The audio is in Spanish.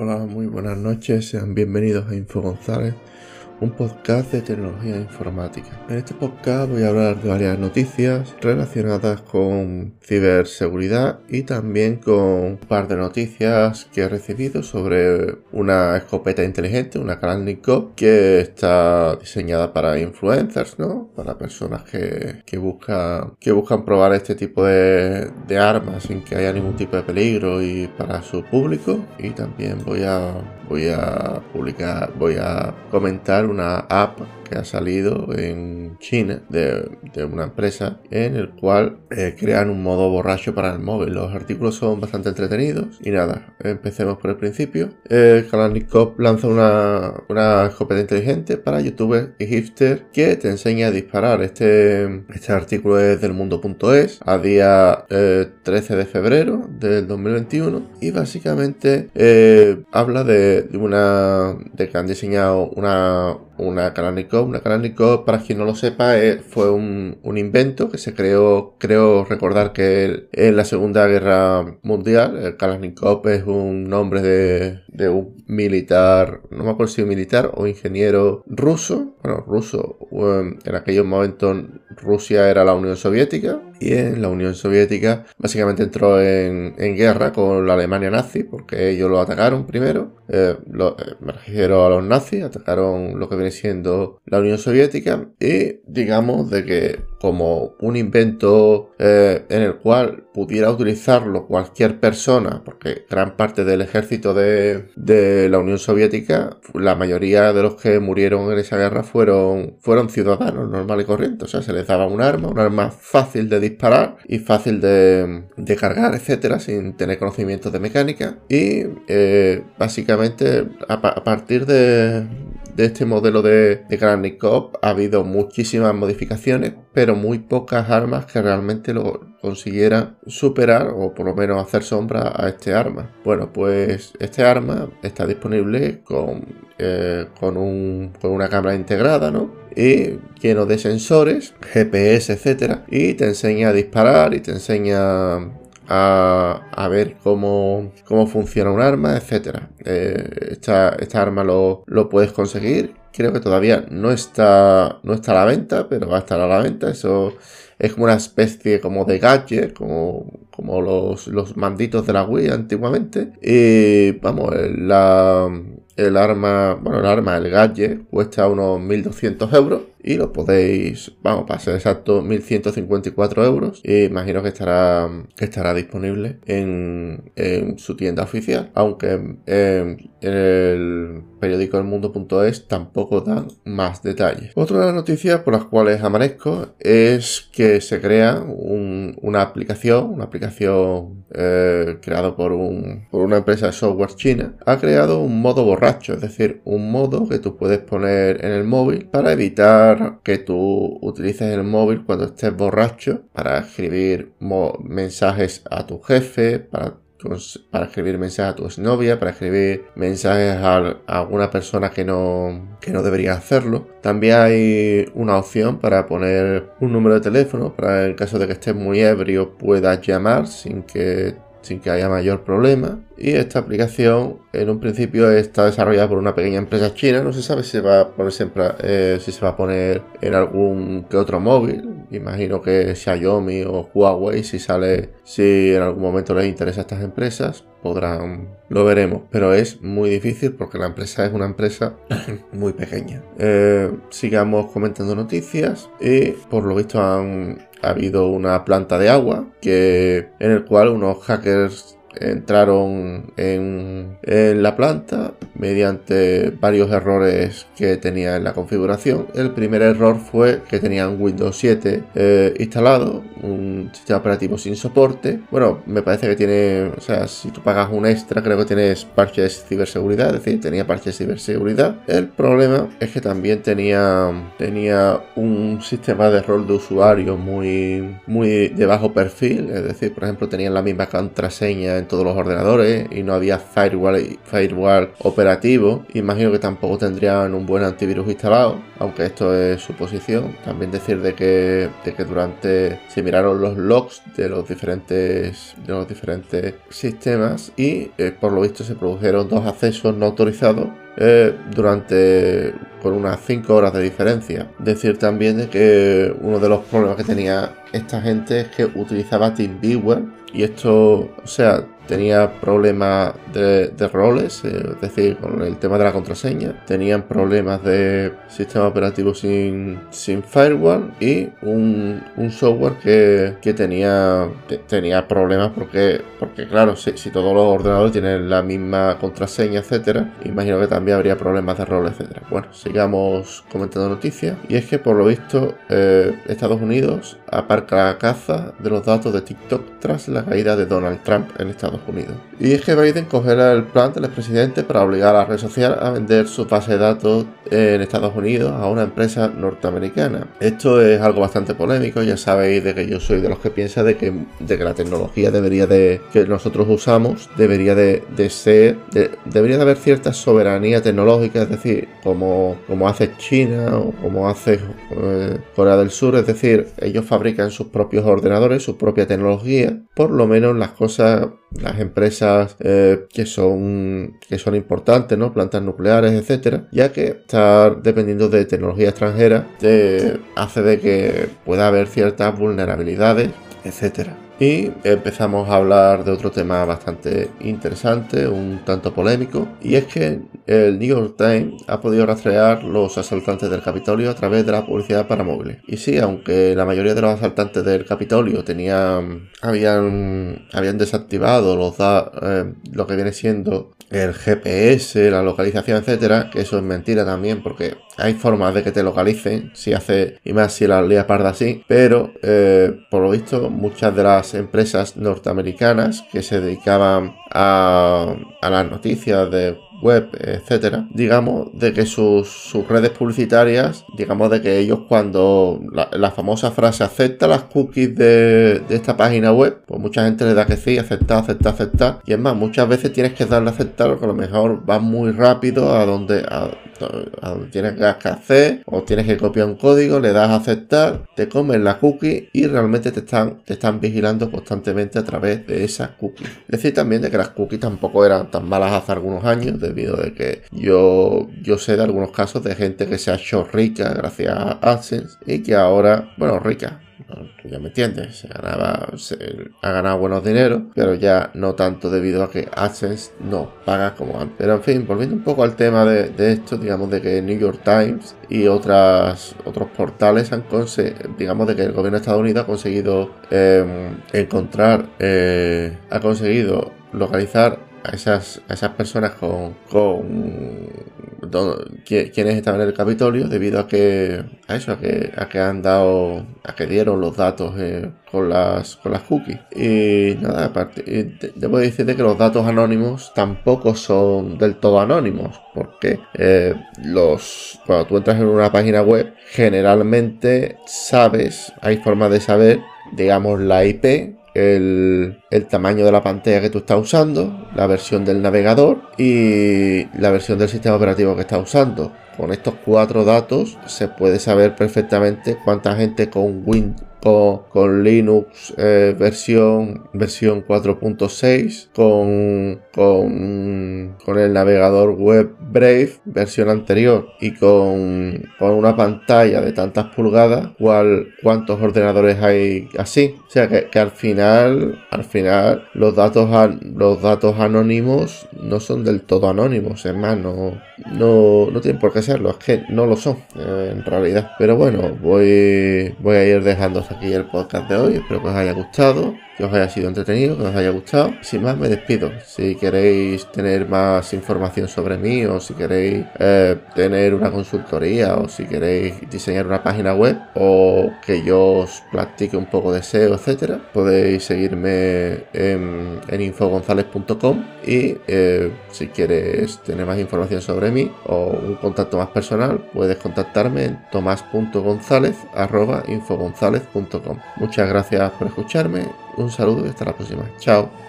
Hola, muy buenas noches, sean bienvenidos a Info González, un podcast de tecnología informática. En este podcast voy a hablar de varias noticias relacionadas con ciberseguridad y también con un par de noticias que he recibido sobre una escopeta inteligente, una Kalashnikov, que está diseñada para influencers, ¿no? Para personas que, que, buscan, que buscan probar este tipo de, de armas sin que haya ningún tipo de peligro y para su público. Y también voy a, voy a publicar, voy a comentar una app que ha salido en China de, de una empresa en el cual eh, crean un modo borracho para el móvil. Los artículos son bastante entretenidos y nada, empecemos por el principio. Eh, lanza una, una escopeta inteligente para youtubers y hipsters que te enseña a disparar. Este, este artículo es del mundo.es a día eh, 13 de febrero del 2021 y básicamente eh, habla de una de que han diseñado una una Kalashnikov. Una Kalashnikov, para quien no lo sepa, eh, fue un, un, invento que se creó, creo recordar que en la Segunda Guerra Mundial, el Kalashnikov es un nombre de, de un militar, no me acuerdo si militar o ingeniero ruso, bueno, ruso, um, en aquellos momentos Rusia era la Unión Soviética y en la Unión Soviética básicamente entró en, en guerra con la Alemania nazi porque ellos lo atacaron primero, eh, lo, eh, me refiero a los nazis, atacaron lo que siendo la Unión Soviética y digamos de que como un invento eh, en el cual pudiera utilizarlo cualquier persona, porque gran parte del ejército de, de, la Unión Soviética, la mayoría de los que murieron en esa guerra fueron, fueron ciudadanos normales y corrientes, o sea, se les daba un arma, un arma fácil de disparar y fácil de, de cargar, etcétera, sin tener conocimientos de mecánica. Y eh, básicamente a partir de, de este modelo de, de Kalashnikov ha habido muchísimas modificaciones, pero muy pocas armas que realmente lo consiguieran superar o por lo menos hacer sombra a este arma. Bueno, pues este arma está disponible con, eh, con una cámara integrada, ¿no? y lleno de sensores, GPS, etcétera, y te enseña a disparar y te enseña a, ver cómo, cómo funciona un arma, etcétera. Eh, esta, esta, arma lo, lo, puedes conseguir. Creo que todavía no está, no está a la venta, pero va a estar a la venta. Eso es como una especie como de gadget, como, como los, los manditos de la Wii antiguamente. Y vamos, la, el arma, bueno, el arma, el gadget, cuesta unos 1200 euros y lo podéis, vamos, para ser exacto, 1154 euros. Y imagino que estará, que estará disponible en, en su tienda oficial, aunque en, en el periódico El Mundo.es tampoco dan más detalles. Otra de las noticias por las cuales amanezco es que se crea un, una aplicación, una aplicación eh, creada por, un, por una empresa de software china, ha creado un modo borracho, es decir, un modo que tú puedes poner en el móvil para evitar que tú utilices el móvil cuando estés borracho para escribir mensajes a tu jefe, para escribir mensajes a tu exnovia, para escribir mensajes a, alguna persona que no, que no debería hacerlo. También hay una opción para poner un número de teléfono para en caso de que estés muy ebrio puedas llamar sin que, sin que haya mayor problema. Y esta aplicación en un principio está desarrollada por una pequeña empresa china. No se sabe si se va a poner eh, si se va a poner en algún que otro móvil. Imagino que Xiaomi o Huawei, si sale, si en algún momento les interesa a estas empresas, podrán, lo veremos. Pero es muy difícil porque la empresa es una empresa muy pequeña. Eh, sigamos comentando noticias y por lo visto han ha habido una planta de agua que en el cual unos hackers entraron en, la planta mediante varios errores que tenía en la configuración. El primer error fue que tenían Windows 7 eh, instalado, un sistema operativo sin soporte. Bueno, me parece que tiene, o sea, si tú pagas un extra, creo que tienes parches de ciberseguridad, es decir, tenía parches de ciberseguridad. El problema es que también tenía, tenía un sistema de rol de usuario muy, muy de bajo perfil, es decir, por ejemplo, tenían la misma contraseña en todos los ordenadores y no había firewall, firewall operativo. Imagino que tampoco tendrían un buen antivirus instalado, aunque esto es suposición. También decir de que, de que durante se miraron los logs de los diferentes de los diferentes sistemas y eh, por lo visto se produjeron dos accesos no autorizados eh, durante con unas 5 horas de diferencia. Decir también de que uno de los problemas que tenía esta gente es que utilizaba TeamViewer y esto, o sea, tenía problemas de, roles, eh, es decir, con el tema de la contraseña, tenían problemas de sistema operativo sin, sin firewall y un, software que, tenía, tenía problemas porque, porque claro, si, todos los ordenadores tienen la misma contraseña, etcétera, imagino que también habría problemas de roles, etcétera. Bueno, sigamos comentando noticias y es que por lo visto eh, Estados Unidos aparca la caza de los datos de TikTok tras la caída de Donald Trump en Estados Unidos. Y es que Biden cogerá el plan del expresidente para obligar a la red social a vender su base de datos en Estados Unidos a una empresa norteamericana. Esto es algo bastante polémico, ya sabéis de que yo soy de los que piensa de que, de que la tecnología debería de que nosotros usamos debería de, ser, debería de haber cierta soberanía tecnológica, es decir, como, como hace China o como hace eh, Corea del Sur, es decir, ellos fabrican sus propios ordenadores, su propia tecnología, por lo menos las cosas las empresas eh, que son que son importantes, ¿no? Plantas nucleares, etcétera, ya que estar dependiendo de tecnología extranjera te hace de que pueda haber ciertas vulnerabilidades, etcétera. Y empezamos a hablar de otro tema bastante interesante, un tanto polémico, y es que el New York Times ha podido rastrear los asaltantes del Capitolio a través de la publicidad para móviles. Y sí, aunque la mayoría de los asaltantes del Capitolio tenían, habían, habían desactivado los eh, lo que viene siendo el GPS, la localización, etcétera, que eso es mentira también, porque hay formas de que te localicen, si hace, y más si la lía parda así, pero eh, por lo visto muchas de las empresas norteamericanas que se dedicaban a, a las noticias de web, etcétera, digamos, de que sus, redes publicitarias, digamos, de que ellos cuando la, famosa frase acepta las cookies de, esta página web, pues mucha gente le da que sí, aceptar, aceptar, aceptar. Y es más, muchas veces tienes que darle a aceptar, porque a lo mejor va muy rápido a donde, a, tienes que hacer, o tienes que copiar un código, le das a aceptar, te comen la cookie y realmente te están, te están vigilando constantemente a través de esas cookies. Es decir, también de que las cookies tampoco eran tan malas hace algunos años, debido de que yo, yo sé de algunos casos de gente que se ha hecho rica gracias a AdSense y que ahora, bueno, rica, tú ya me entiendes, se ganaba, se ha ganado buenos dineros, pero ya no tanto debido a que AdSense no paga como antes. Pero en fin, volviendo un poco al tema de, esto, digamos de que New York Times y otras, otros portales han conseguido, digamos de que el gobierno de Estados Unidos ha conseguido em, encontrar, eh, ha conseguido localizar a esas, esas personas con quienes estaban en el Capitolio debido a que a eso a que, a que han dado a que dieron los datos eh, con las con las cookies. Y nada aparte debo decirte que los datos anónimos tampoco son del todo anónimos. Porque eh, los cuando tú entras en una página web generalmente sabes hay forma de saber digamos la IP el, tamaño de la pantalla que tú estás usando, la versión del navegador y la versión del sistema operativo que estás usando. Con estos cuatro datos se puede saber perfectamente cuánta gente con Windows con, Linux eh, versión, versión 4.6, con, con, con, el navegador web Brave versión anterior y con, con una pantalla de tantas pulgadas, cuál, cuántos ordenadores hay así. O sea que, que, al final, al final los datos, los datos anónimos no son del todo anónimos, es más, no, no, no tienen por qué serlo, es que no lo son eh, en realidad. Pero bueno, voy, voy a ir dejando aquí el podcast de hoy. Espero que os haya gustado que os haya sido entretenido, que os haya gustado. Sin más, me despido. Si queréis tener más información sobre mí, o si queréis eh, tener una consultoría, o si queréis diseñar una página web, o que yo os practique un poco de SEO, etcétera, podéis seguirme en, infogonzalez.com y eh, si quieres tener más información sobre mí o un contacto más personal, puedes contactarme en tomás.gonzález.infogonzalez.com. Muchas gracias por escucharme un saludo y hasta la próxima. Chao.